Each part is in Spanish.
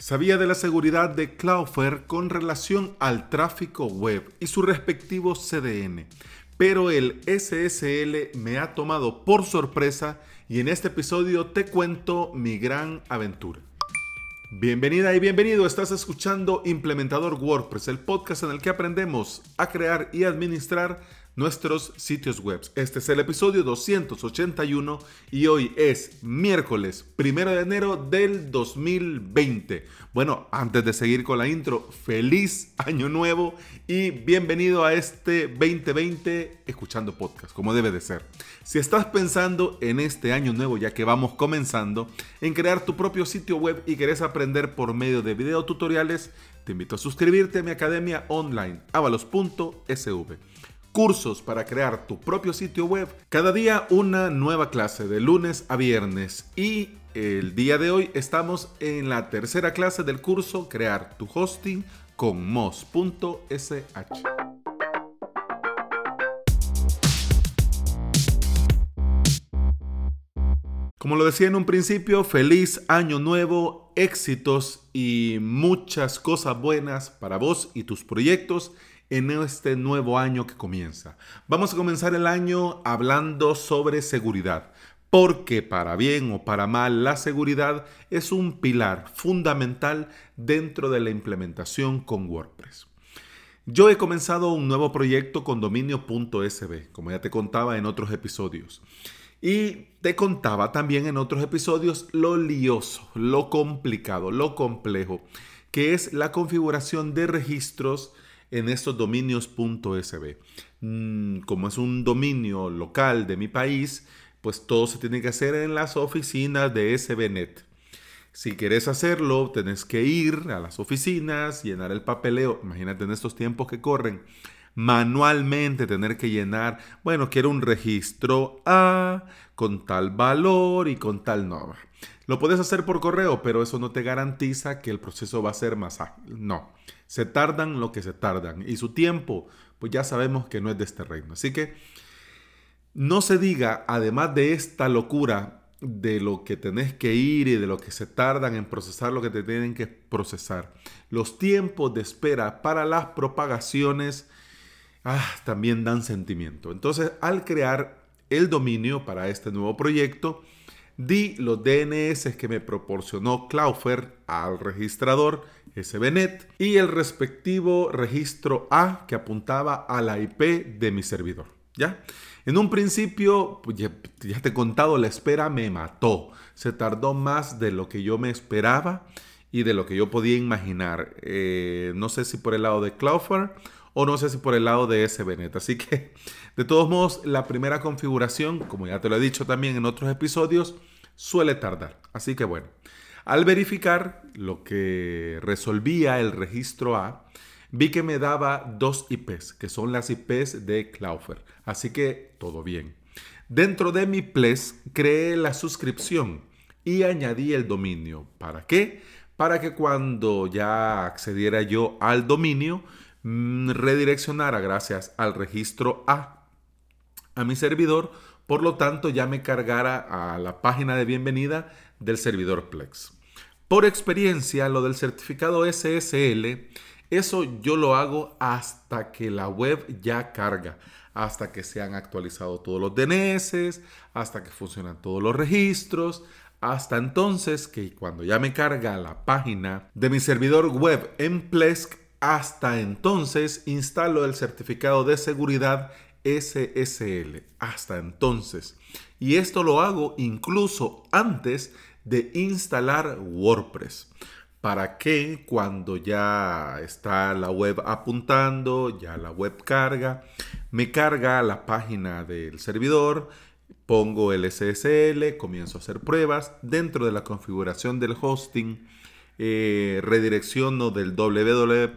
Sabía de la seguridad de Cloudflare con relación al tráfico web y su respectivo CDN, pero el SSL me ha tomado por sorpresa y en este episodio te cuento mi gran aventura. Bienvenida y bienvenido, estás escuchando Implementador WordPress, el podcast en el que aprendemos a crear y administrar nuestros sitios web. Este es el episodio 281 y hoy es miércoles primero de enero del 2020. Bueno, antes de seguir con la intro, feliz año nuevo y bienvenido a este 2020 escuchando podcast, como debe de ser. Si estás pensando en este año nuevo, ya que vamos comenzando, en crear tu propio sitio web y querés aprender por medio de video tutoriales, te invito a suscribirte a mi academia online, avalos.sv cursos para crear tu propio sitio web. Cada día una nueva clase de lunes a viernes y el día de hoy estamos en la tercera clase del curso Crear tu hosting con mos.sh. Como lo decía en un principio, feliz año nuevo, éxitos y muchas cosas buenas para vos y tus proyectos en este nuevo año que comienza. Vamos a comenzar el año hablando sobre seguridad, porque para bien o para mal la seguridad es un pilar fundamental dentro de la implementación con WordPress. Yo he comenzado un nuevo proyecto con dominio.sb, como ya te contaba en otros episodios. Y te contaba también en otros episodios lo lioso, lo complicado, lo complejo, que es la configuración de registros en estos dominios.sb. Mm, como es un dominio local de mi país, pues todo se tiene que hacer en las oficinas de SBNet. Si quieres hacerlo, tenés que ir a las oficinas, llenar el papeleo. Imagínate en estos tiempos que corren, manualmente tener que llenar, bueno, quiero un registro A con tal valor y con tal nombre. Lo puedes hacer por correo, pero eso no te garantiza que el proceso va a ser más ágil. No, se tardan lo que se tardan y su tiempo, pues ya sabemos que no es de este reino. Así que no se diga, además de esta locura de lo que tenés que ir y de lo que se tardan en procesar lo que te tienen que procesar, los tiempos de espera para las propagaciones ah, también dan sentimiento. Entonces, al crear el dominio para este nuevo proyecto, di los DNS que me proporcionó Cloudflare al registrador SBNet y el respectivo registro A que apuntaba a la IP de mi servidor. ¿Ya? En un principio, pues, ya, te he contado, la espera me mató. Se tardó más de lo que yo me esperaba y de lo que yo podía imaginar. Eh, no sé si por el lado de Cloudflare o no sé si por el lado de SBNet. Así que, de todos modos, la primera configuración, como ya te lo he dicho también en otros episodios, suele tardar. Así que bueno, al verificar lo que resolvía el registro A, vi que me daba dos IPs, que son las IPs de Cloudflare. Así que todo bien. Dentro de mi Ples creé la suscripción y añadí el dominio. ¿Para qué? Para que cuando ya accediera yo al dominio, mm, redireccionara gracias al registro A a mi servidor por lo tanto, ya me cargara a la página de bienvenida del servidor Plex. Por experiencia, lo del certificado SSL, eso yo lo hago hasta que la web ya carga, hasta que se han actualizado todos los DNS, hasta que funcionan todos los registros, hasta entonces que cuando ya me carga la página de mi servidor web en Plesk, hasta entonces instalo el certificado de seguridad SSL hasta entonces. Y esto lo hago incluso antes de instalar WordPress. Para que cuando ya está la web apuntando, ya la web carga, me carga la página del servidor, pongo el SSL, comienzo a hacer pruebas. Dentro de la configuración del hosting, eh, redirecciono del www.a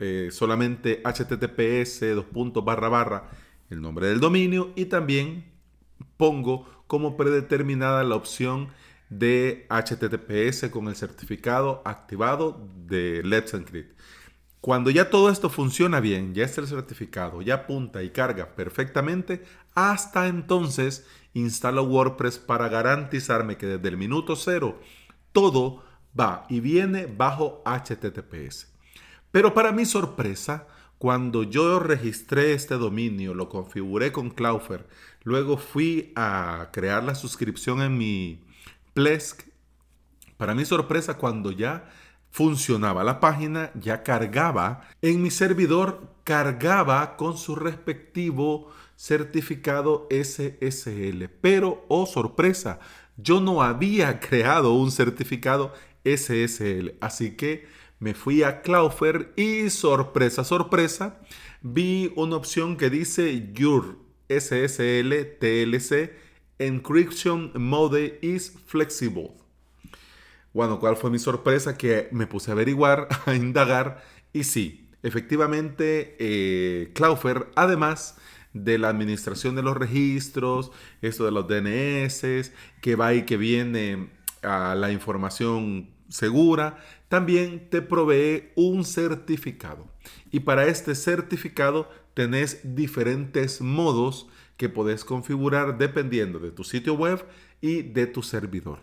eh, solamente https dos puntos barra barra el nombre del dominio y también pongo como predeterminada la opción de HTTPS con el certificado activado de Let's Encrypt. Cuando ya todo esto funciona bien, ya está el certificado, ya apunta y carga perfectamente, hasta entonces instalo WordPress para garantizarme que desde el minuto cero todo Va y viene bajo HTTPS. Pero para mi sorpresa, cuando yo registré este dominio, lo configuré con Cloudflare, luego fui a crear la suscripción en mi Plesk, para mi sorpresa, cuando ya funcionaba la página, ya cargaba en mi servidor, cargaba con su respectivo certificado SSL. Pero, oh sorpresa, yo no había creado un certificado SSL. Así que me fui a Cloudflare y sorpresa, sorpresa, vi una opción que dice Your SSL TLC Encryption Mode is Flexible. Bueno, ¿cuál fue mi sorpresa? Que me puse a averiguar, a indagar y sí, efectivamente eh, además de la administración de los registros, esto de los DNS, que va y que viene a la información segura, también te provee un certificado. Y para este certificado tenés diferentes modos que podés configurar dependiendo de tu sitio web y de tu servidor.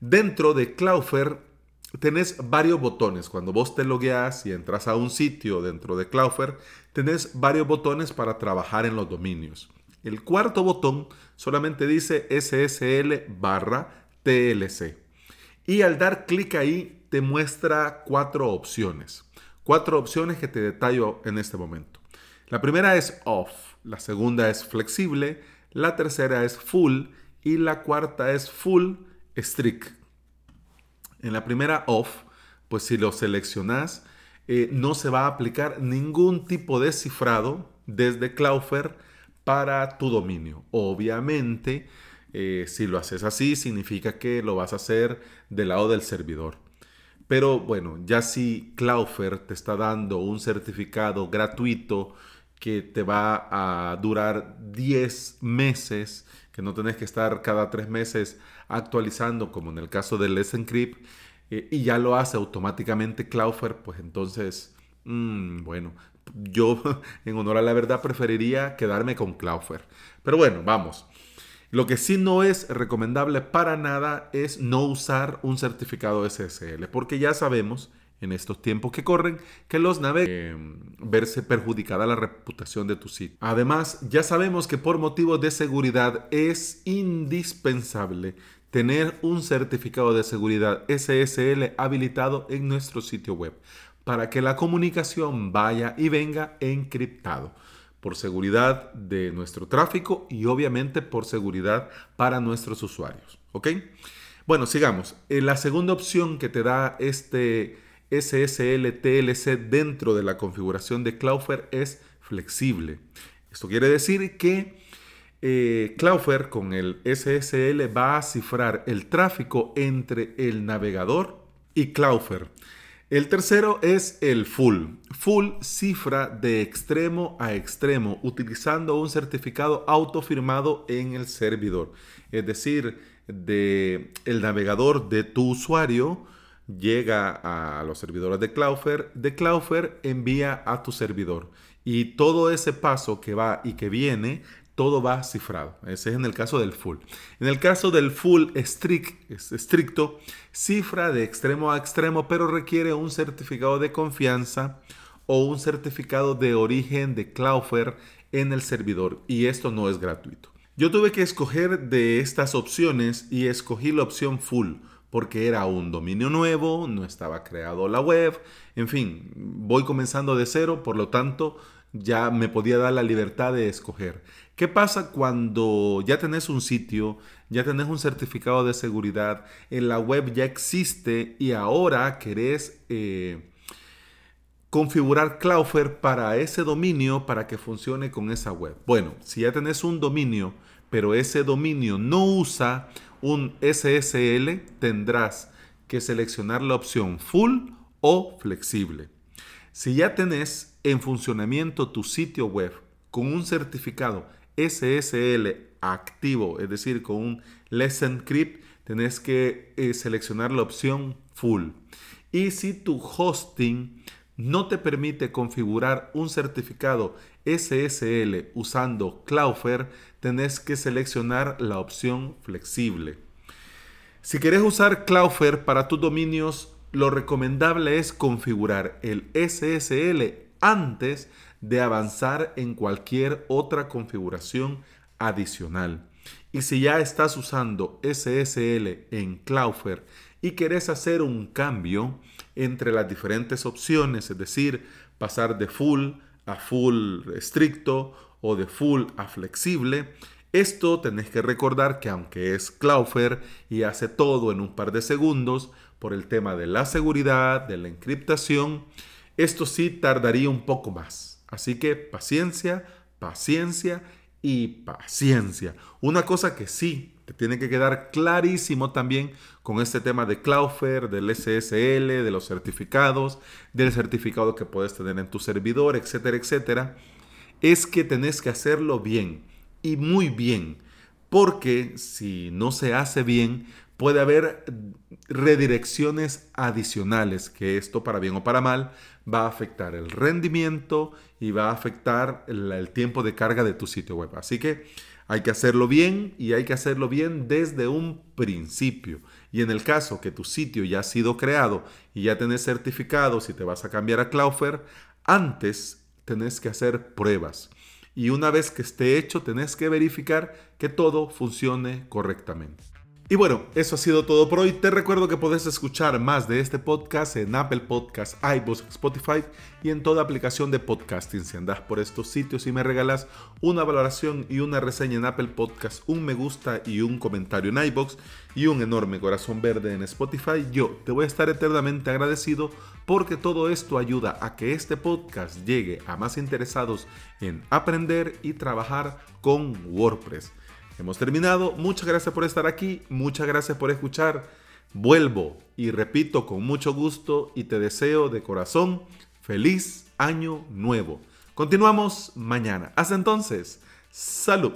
Dentro de Cloudflare tenés varios botones. Cuando vos te logueas y entras a un sitio dentro de Cloudflare, tenés varios botones para trabajar en los dominios. El cuarto botón solamente dice SSL barra TLC. Y al dar clic ahí te muestra cuatro opciones. Cuatro opciones que te detallo en este momento. La primera es off, la segunda es flexible, la tercera es full y la cuarta es full strict. En la primera off, pues si lo seleccionas, eh, no se va a aplicar ningún tipo de cifrado desde Cloudflare para tu dominio. Obviamente, eh, si lo haces así, significa que lo vas a hacer del lado del servidor. Pero bueno, ya si Cloudflare te está dando un certificado gratuito que te va a durar 10 meses, que no tenés que estar cada 3 meses actualizando, como en el caso del Let's Encrypt, eh, y ya lo hace automáticamente Cloudflare, pues entonces, mm, bueno, yo en honor a la verdad preferiría quedarme con Cloudflare. Pero bueno, vamos. Lo que sí no es recomendable para nada es no usar un certificado SSL, porque ya sabemos en estos tiempos que corren que los navegantes eh, verse perjudicada la reputación de tu sitio. Además, ya sabemos que por motivos de seguridad es indispensable tener un certificado de seguridad SSL habilitado en nuestro sitio web para que la comunicación vaya y venga encriptado por seguridad de nuestro tráfico y obviamente por seguridad para nuestros usuarios. ¿Ok? Bueno, sigamos. Eh, la segunda opción que te da este SSL TLC dentro de la configuración de Cloudflare es flexible. Esto quiere decir que eh, Cloudflare con el SSL va a cifrar el tráfico entre el navegador y Cloudflare. El tercero es el full. Full cifra de extremo a extremo utilizando un certificado autofirmado en el servidor. Es decir, de el navegador de tu usuario llega a los servidores de Cloudflare, de Cloudflare envía a tu servidor. Y todo ese paso que va y que viene todo va cifrado. Ese es en el caso del full. En el caso del full strict, estricto, cifra de extremo a extremo, pero requiere un certificado de confianza o un certificado de origen de Cloudflare en el servidor. Y esto no es gratuito. Yo tuve que escoger de estas opciones y escogí la opción full porque era un dominio nuevo, no estaba creado la web, en fin, voy comenzando de cero, por lo tanto ya me podía dar la libertad de escoger. ¿Qué pasa cuando ya tenés un sitio, ya tenés un certificado de seguridad, en la web ya existe y ahora querés eh, configurar Cloudflare para ese dominio para que funcione con esa web? Bueno, si ya tenés un dominio, pero ese dominio no usa un SSL, tendrás que seleccionar la opción full o flexible. Si ya tenés en funcionamiento tu sitio web con un certificado SSL activo, es decir, con un Let's Encrypt, tenés que eh, seleccionar la opción Full. Y si tu hosting no te permite configurar un certificado SSL usando Cloudflare, tenés que seleccionar la opción flexible. Si quieres usar Cloudflare para tus dominios, lo recomendable es configurar el SSL antes de avanzar en cualquier otra configuración adicional. Y si ya estás usando SSL en Cloudflare y querés hacer un cambio entre las diferentes opciones, es decir, pasar de full a full estricto o de full a flexible, esto tenés que recordar que aunque es Cloudflare y hace todo en un par de segundos, por el tema de la seguridad, de la encriptación, esto sí tardaría un poco más. Así que paciencia, paciencia y paciencia. Una cosa que sí te tiene que quedar clarísimo también con este tema de Cloudflare, del SSL, de los certificados, del certificado que puedes tener en tu servidor, etcétera, etcétera, es que tenés que hacerlo bien y muy bien. Porque si no se hace bien, puede haber redirecciones adicionales, que esto para bien o para mal va a afectar el rendimiento y va a afectar el, tiempo de carga de tu sitio web. Así que hay que hacerlo bien y hay que hacerlo bien desde un principio. Y en el caso que tu sitio ya ha sido creado y ya tenés certificados y te vas a cambiar a Cloudflare, antes tenés que hacer pruebas. Y una vez que esté hecho, tenés que verificar que todo funcione correctamente. Y bueno, eso ha sido todo por hoy. Te recuerdo que puedes escuchar más de este podcast en Apple Podcasts, iVoox, Spotify y en toda aplicación de podcasting. Si andas por estos sitios y me regalas una valoración y una reseña en Apple Podcasts, un me gusta y un comentario en iVoox y un enorme corazón verde en Spotify, yo te voy a estar eternamente agradecido porque todo esto ayuda a que este podcast llegue a más interesados en aprender y trabajar con WordPress. Hemos terminado. Muchas gracias por estar aquí. Muchas gracias por escuchar. Vuelvo y repito con mucho gusto y te deseo de corazón feliz año nuevo. Continuamos mañana. Hasta entonces, salud.